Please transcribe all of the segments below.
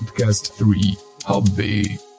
Podcast 3 Hobby.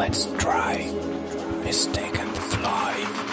Let's try. Mistake and fly.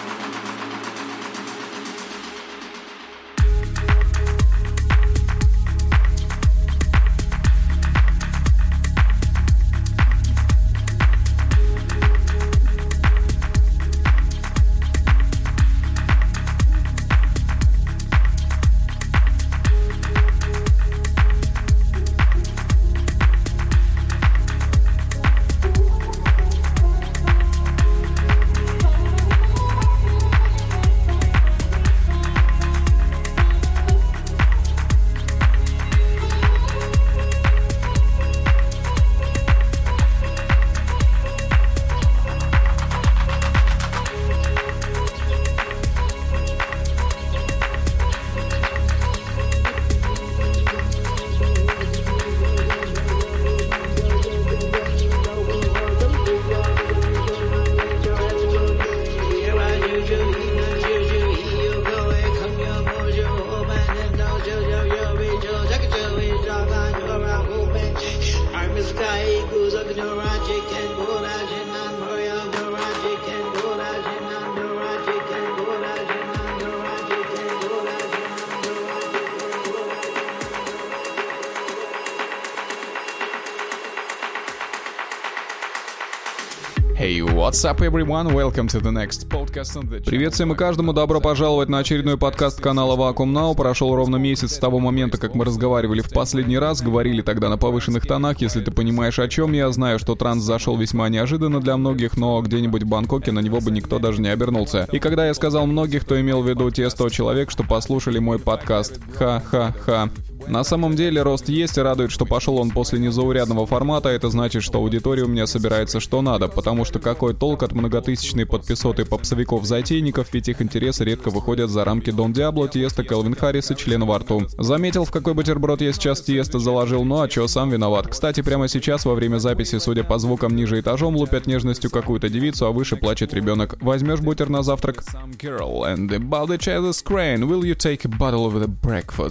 What's up, everyone? Welcome to the next podcast on the Привет всем и каждому, добро пожаловать на очередной подкаст канала Vacuum Now. Прошел ровно месяц с того момента, как мы разговаривали в последний раз, говорили тогда на повышенных тонах, если ты понимаешь о чем. Я знаю, что транс зашел весьма неожиданно для многих, но где-нибудь в Бангкоке на него бы никто даже не обернулся. И когда я сказал многих, то имел в виду те 100 человек, что послушали мой подкаст. Ха-ха-ха. На самом деле рост есть и радует, что пошел он после незаурядного формата, это значит, что аудитория у меня собирается что надо, потому что какой толк от многотысячной подписоты попсовиков-затейников, ведь их интересы редко выходят за рамки Дон Диабло, Тиеста, Келвин Харрис и члена во рту. Заметил, в какой бутерброд я сейчас Тиеста заложил, ну а чё, сам виноват. Кстати, прямо сейчас, во время записи, судя по звукам, ниже этажом лупят нежностью какую-то девицу, а выше плачет ребенок. Возьмешь бутер на завтрак?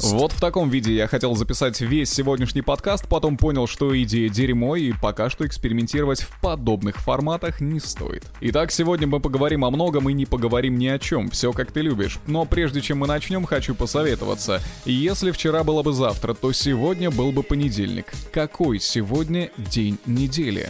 Вот в таком виде я хотел записать весь сегодняшний подкаст, потом понял, что идея дерьмо, и пока что экспериментировать в подобных форматах не стоит. Итак, сегодня мы поговорим о многом и не поговорим ни о чем, все как ты любишь. Но прежде чем мы начнем, хочу посоветоваться. Если вчера было бы завтра, то сегодня был бы понедельник. Какой сегодня день недели?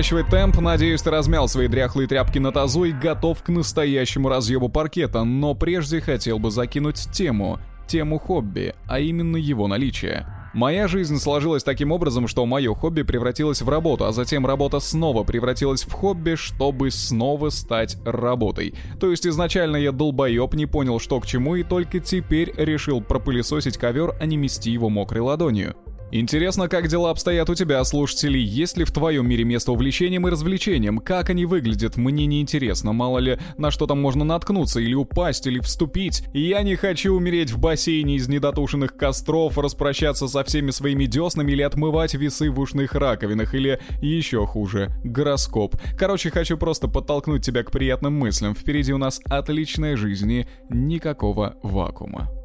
Наращивать темп. Надеюсь, ты размял свои дряхлые тряпки на тазу и готов к настоящему разъебу паркета. Но прежде хотел бы закинуть тему. Тему хобби, а именно его наличие. Моя жизнь сложилась таким образом, что мое хобби превратилось в работу, а затем работа снова превратилась в хобби, чтобы снова стать работой. То есть изначально я долбоеб, не понял, что к чему, и только теперь решил пропылесосить ковер, а не мести его мокрой ладонью. Интересно, как дела обстоят у тебя, слушателей? Есть ли в твоем мире место увлечениям и развлечениям? Как они выглядят? Мне не интересно. Мало ли, на что там можно наткнуться, или упасть, или вступить. Я не хочу умереть в бассейне из недотушенных костров, распрощаться со всеми своими деснами или отмывать весы в ушных раковинах, или еще хуже, гороскоп. Короче, хочу просто подтолкнуть тебя к приятным мыслям. Впереди у нас отличная жизнь и никакого вакуума.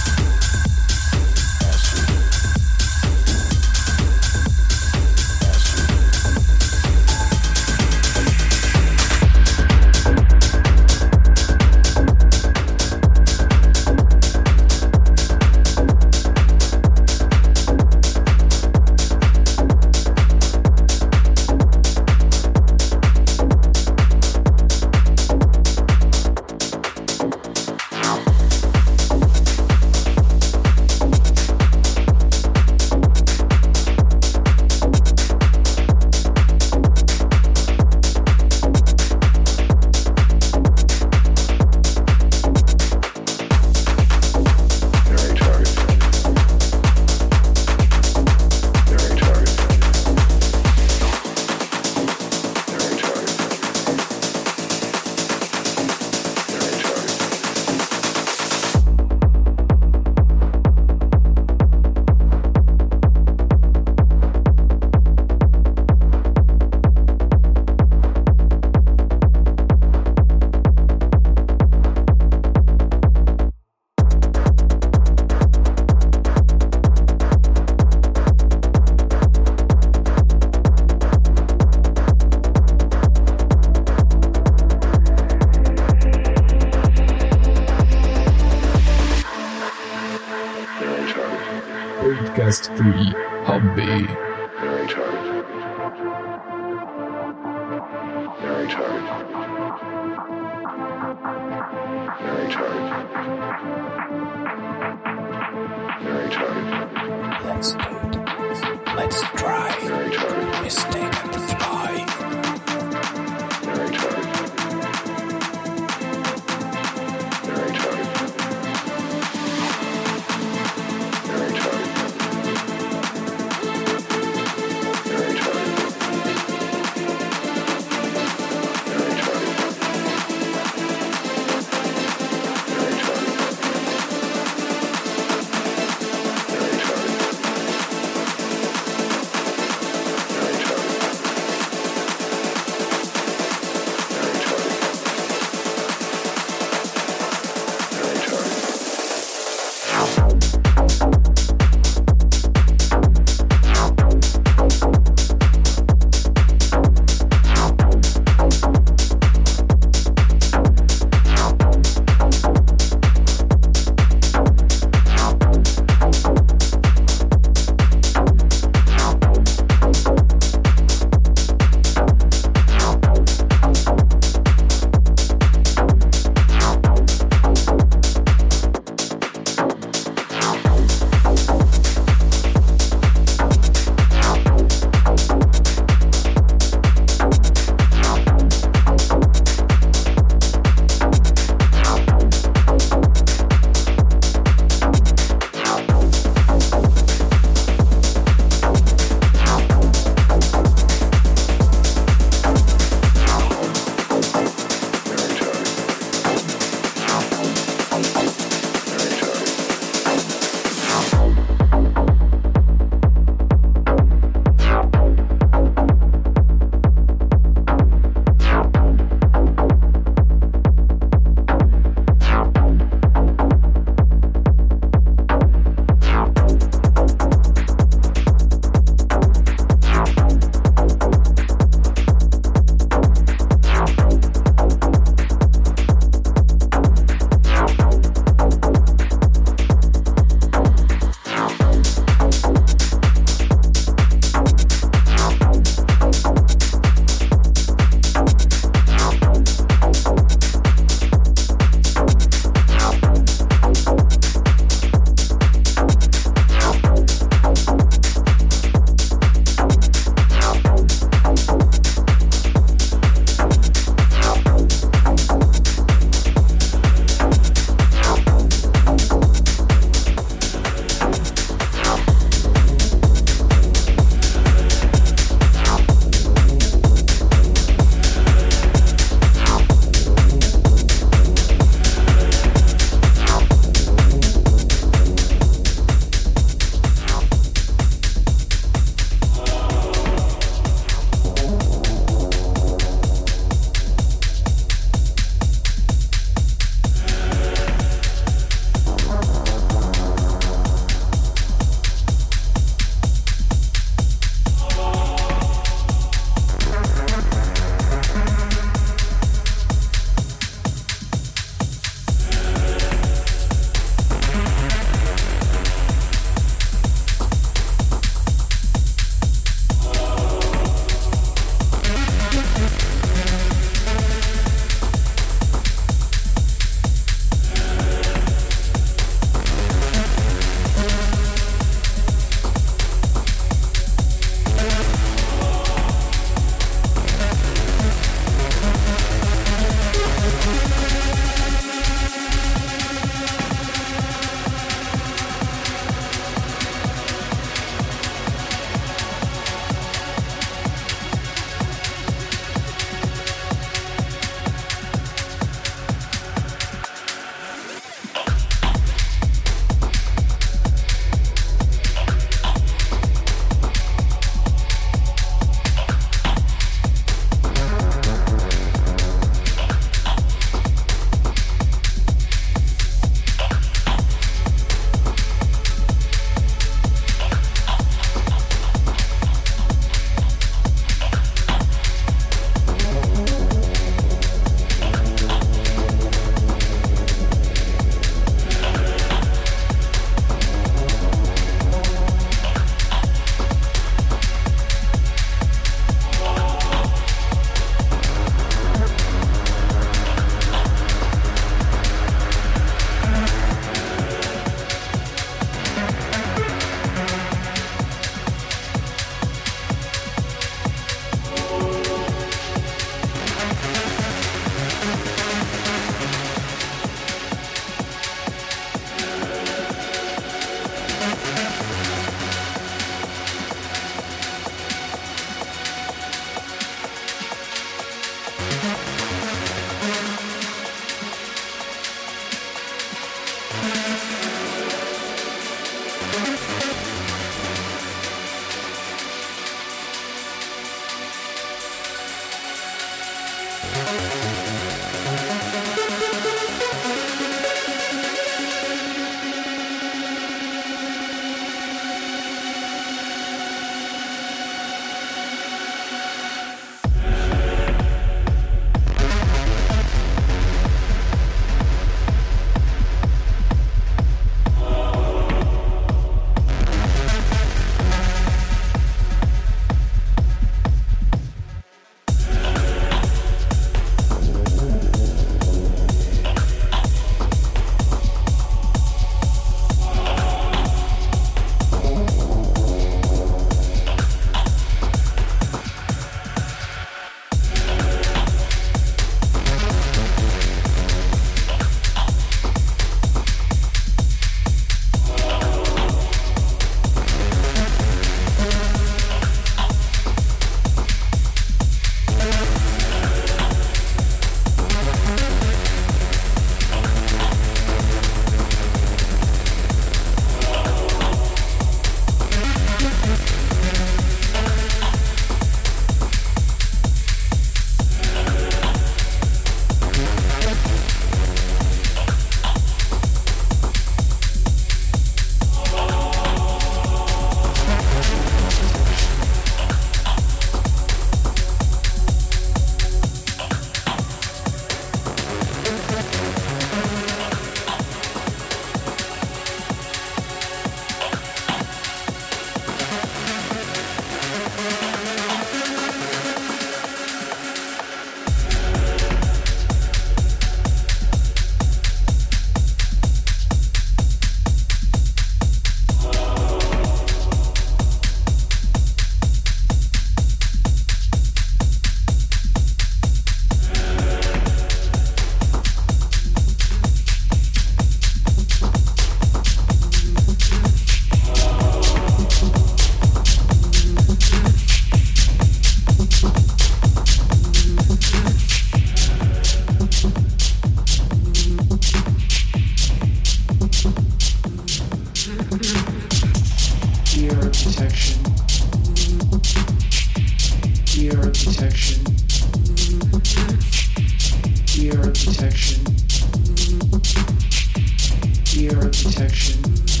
protection.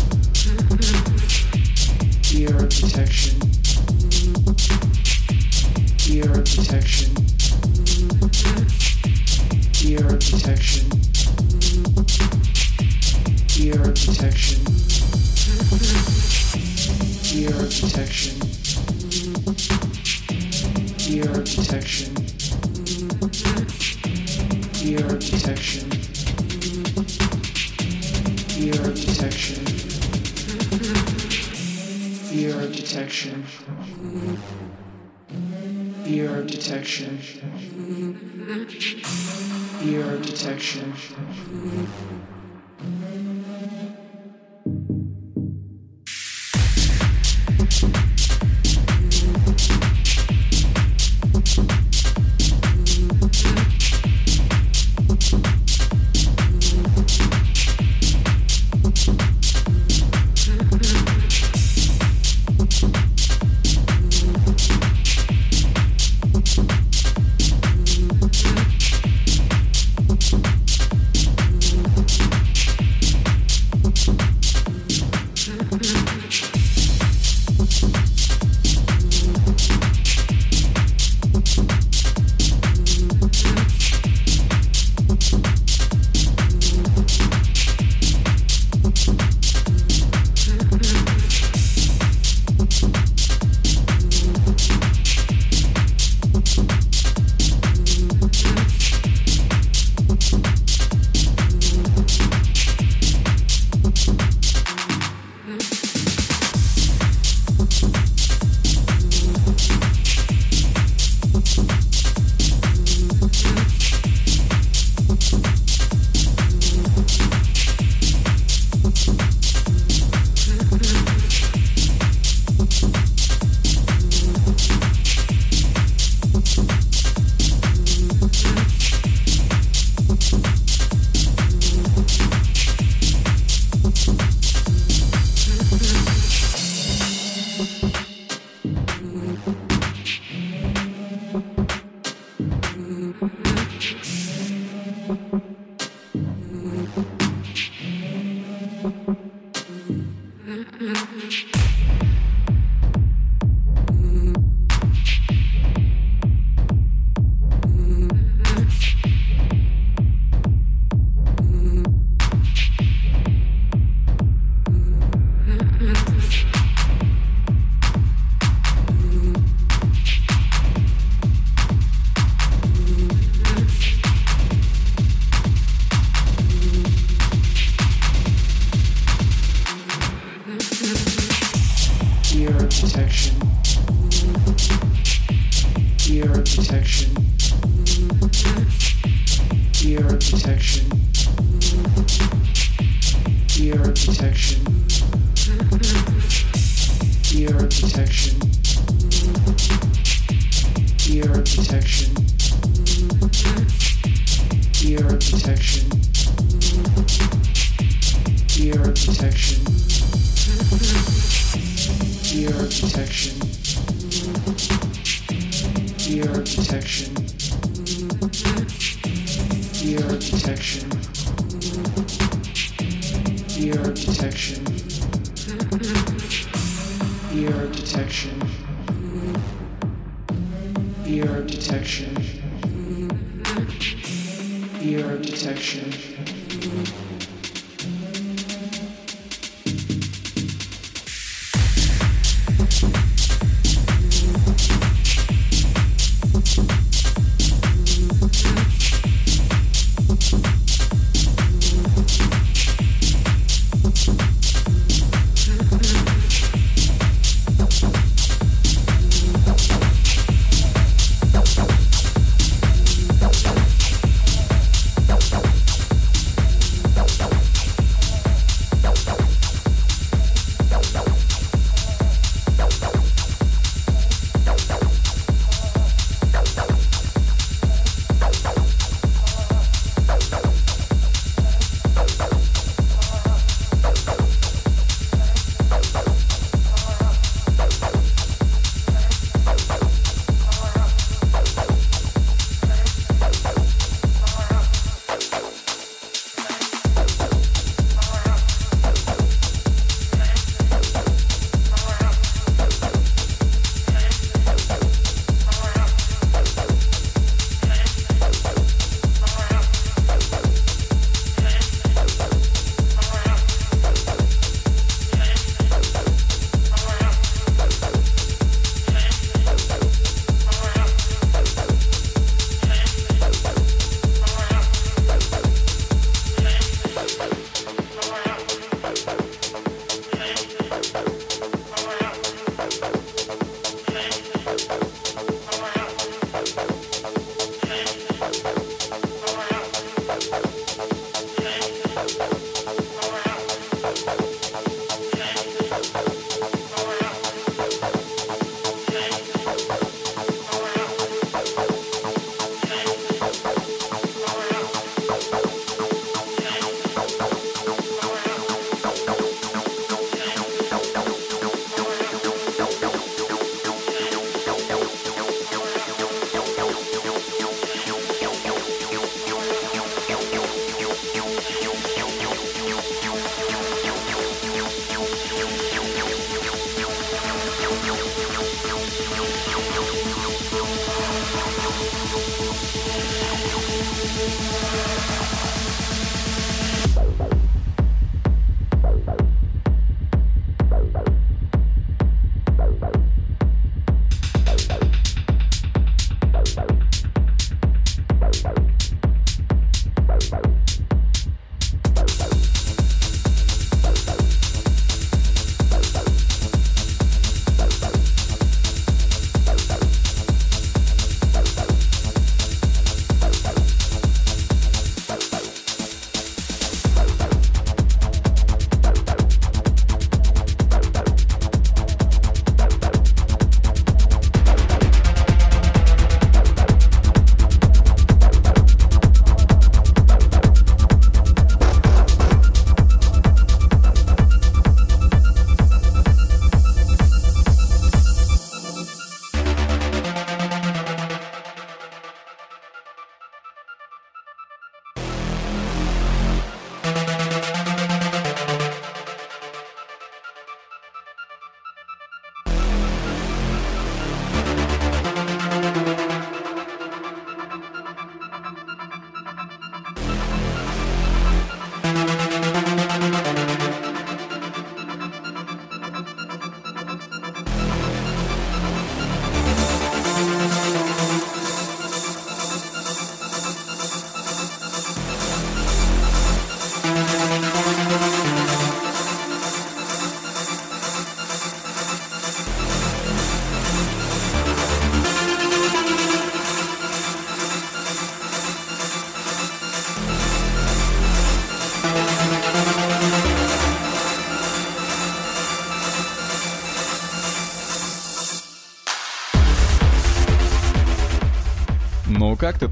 detection, ear detection. direction.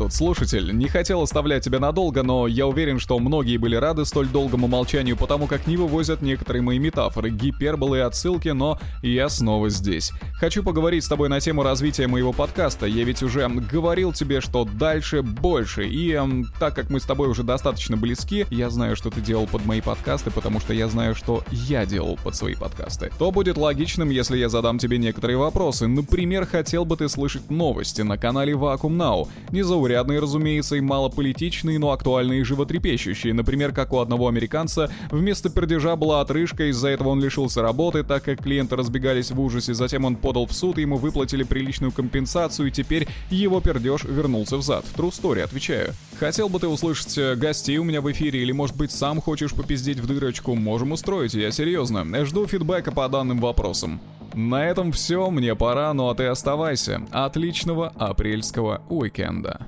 Тут, слушатель? Не хотел оставлять тебя надолго, но я уверен, что многие были рады столь долгому молчанию, потому как не вывозят некоторые мои метафоры, гиперболы и отсылки, но я снова здесь. Хочу поговорить с тобой на тему развития моего подкаста. Я ведь уже говорил тебе, что дальше больше. И эм, так как мы с тобой уже достаточно близки, я знаю, что ты делал под мои подкасты, потому что я знаю, что я делал под свои подкасты. То будет логичным, если я задам тебе некоторые вопросы. Например, хотел бы ты слышать новости на канале Vacuum Now. Незаурядные, разумеется, и малополитичные, но актуальные и животрепещущие. Например, как у одного американца вместо пердежа была отрыжка, из-за этого он лишился работы, так как клиенты разбегались в ужасе. Затем он подал в суд, и ему выплатили приличную компенсацию, и теперь его пердеж вернулся взад. True story, отвечаю. Хотел бы ты услышать э, гостей у меня в эфире, или может быть сам хочешь попиздеть в дырочку? Можем устроить, я серьезно. Жду фидбэка по данным вопросам. На этом все, мне пора, ну а ты оставайся. Отличного апрельского уикенда.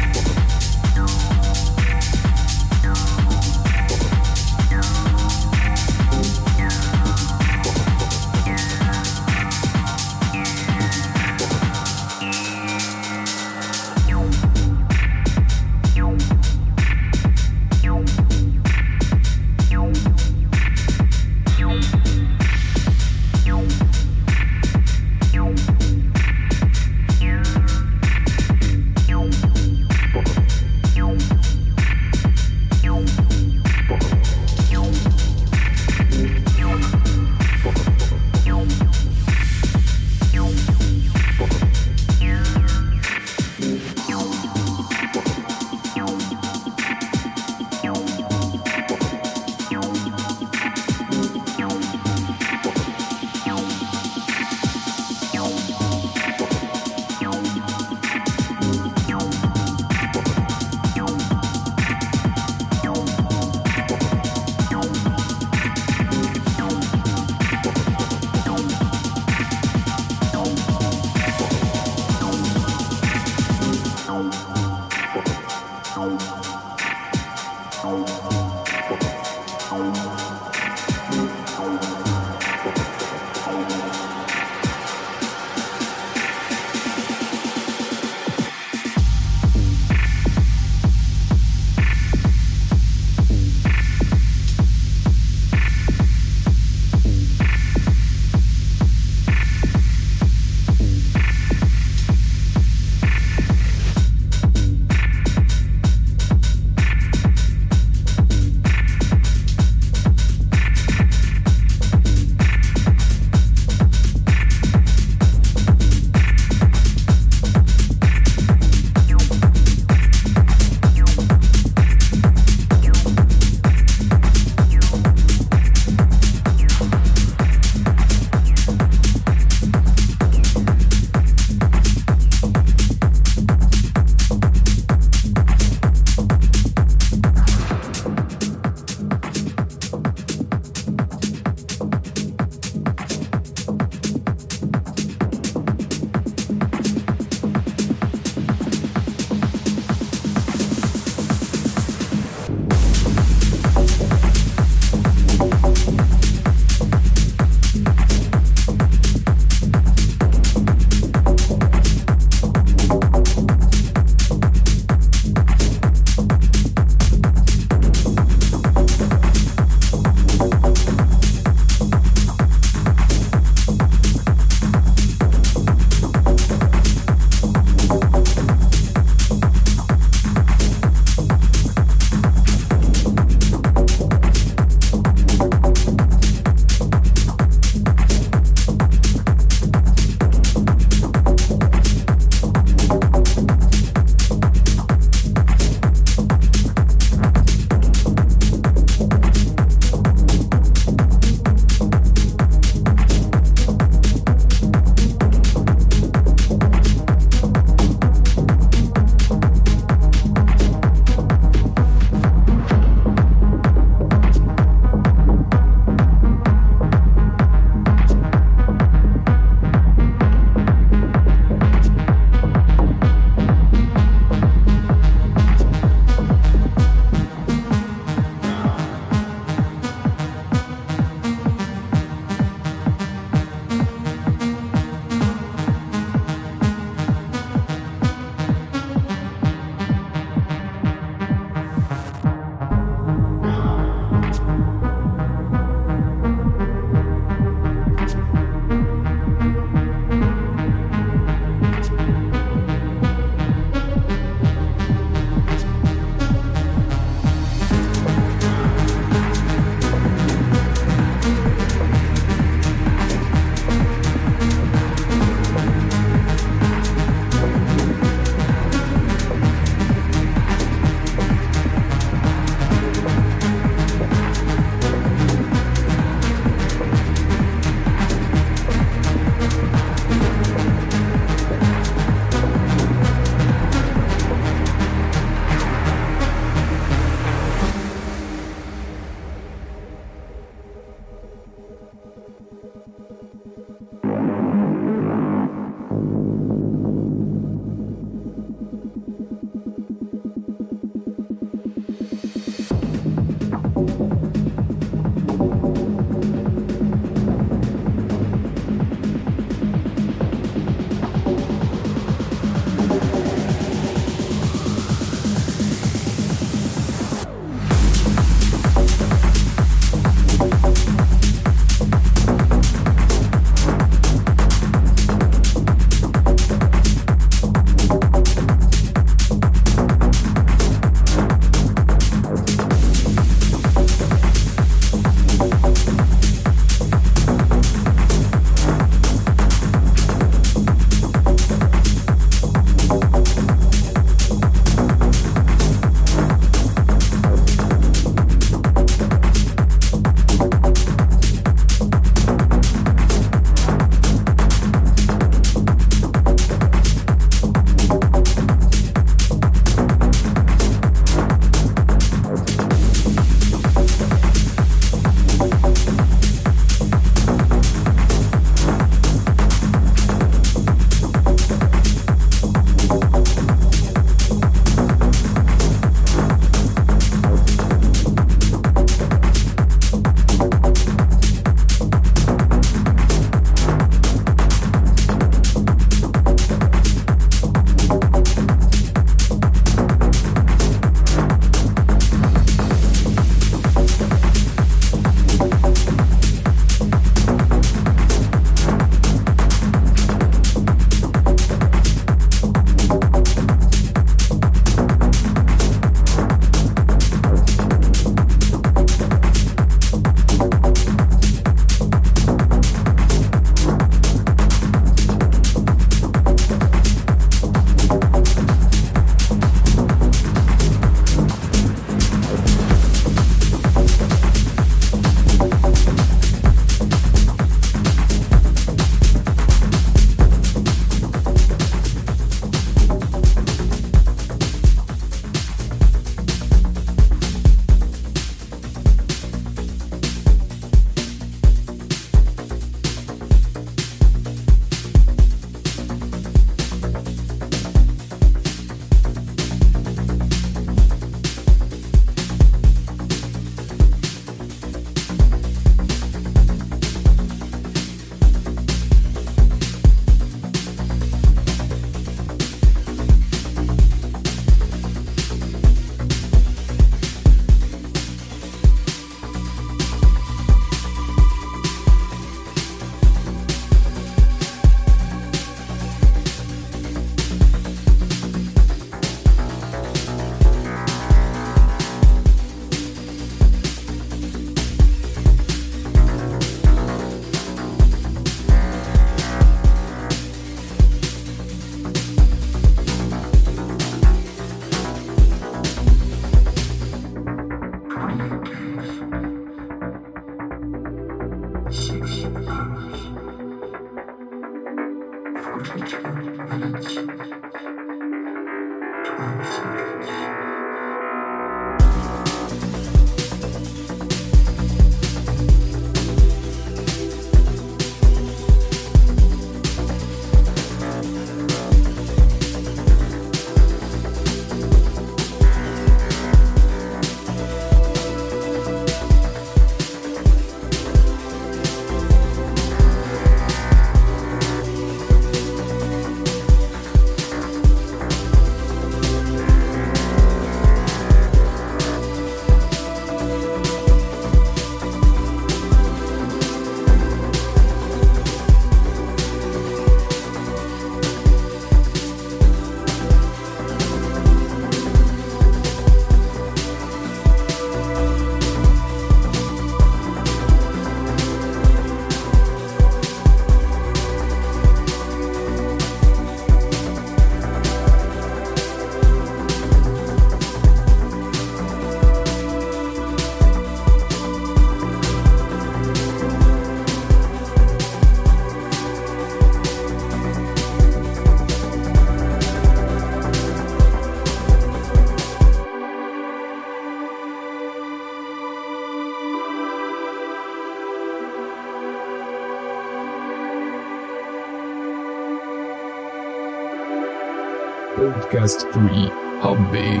Podcast 3 Hobby.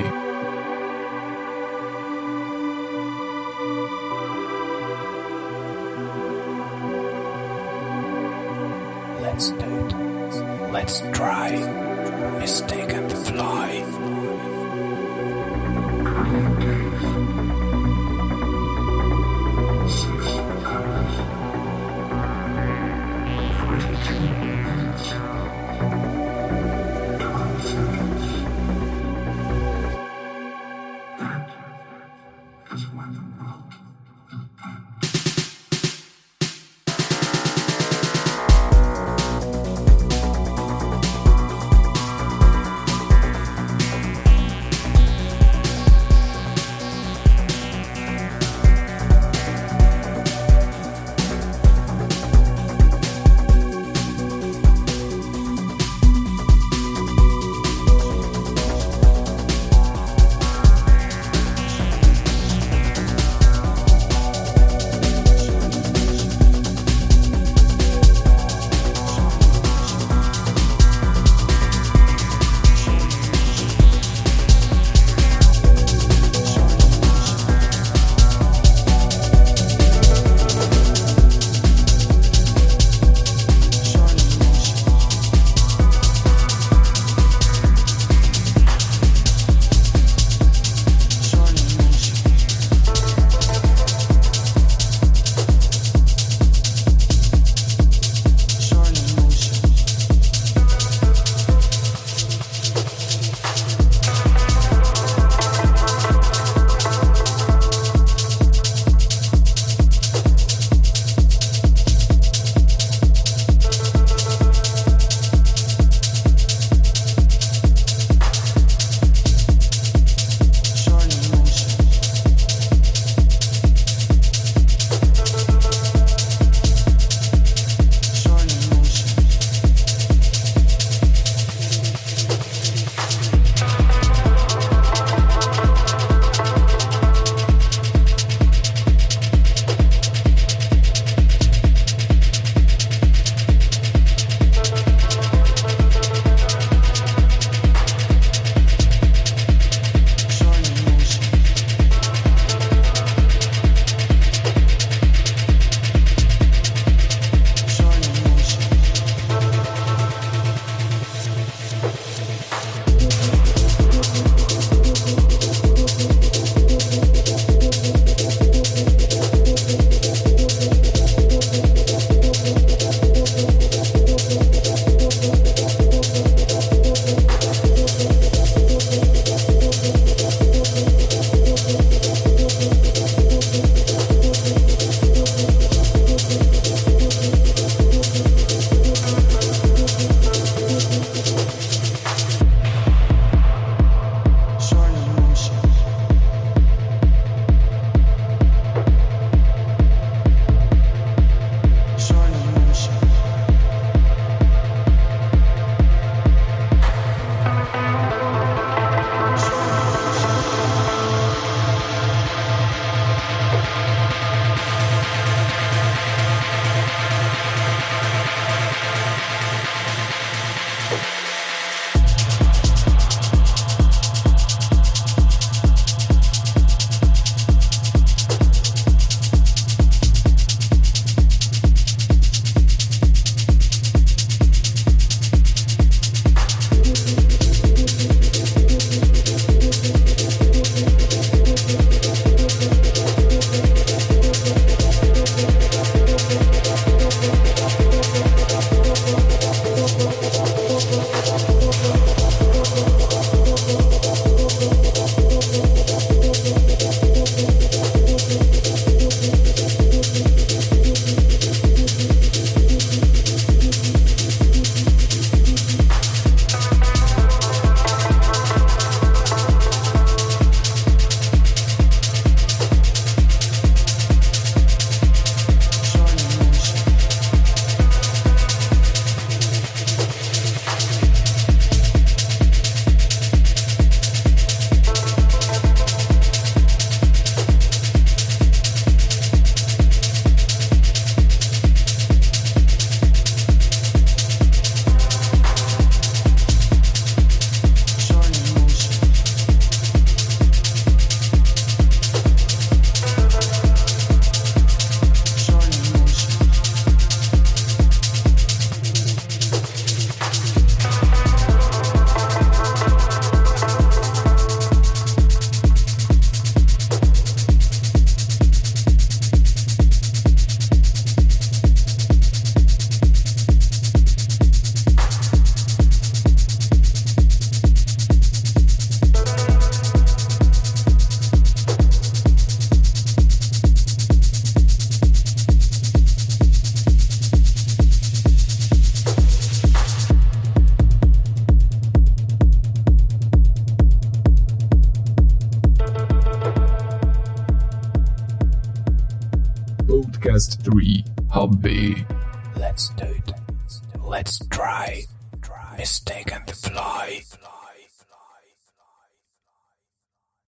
Let's do it. Let's try. Mistake and fly.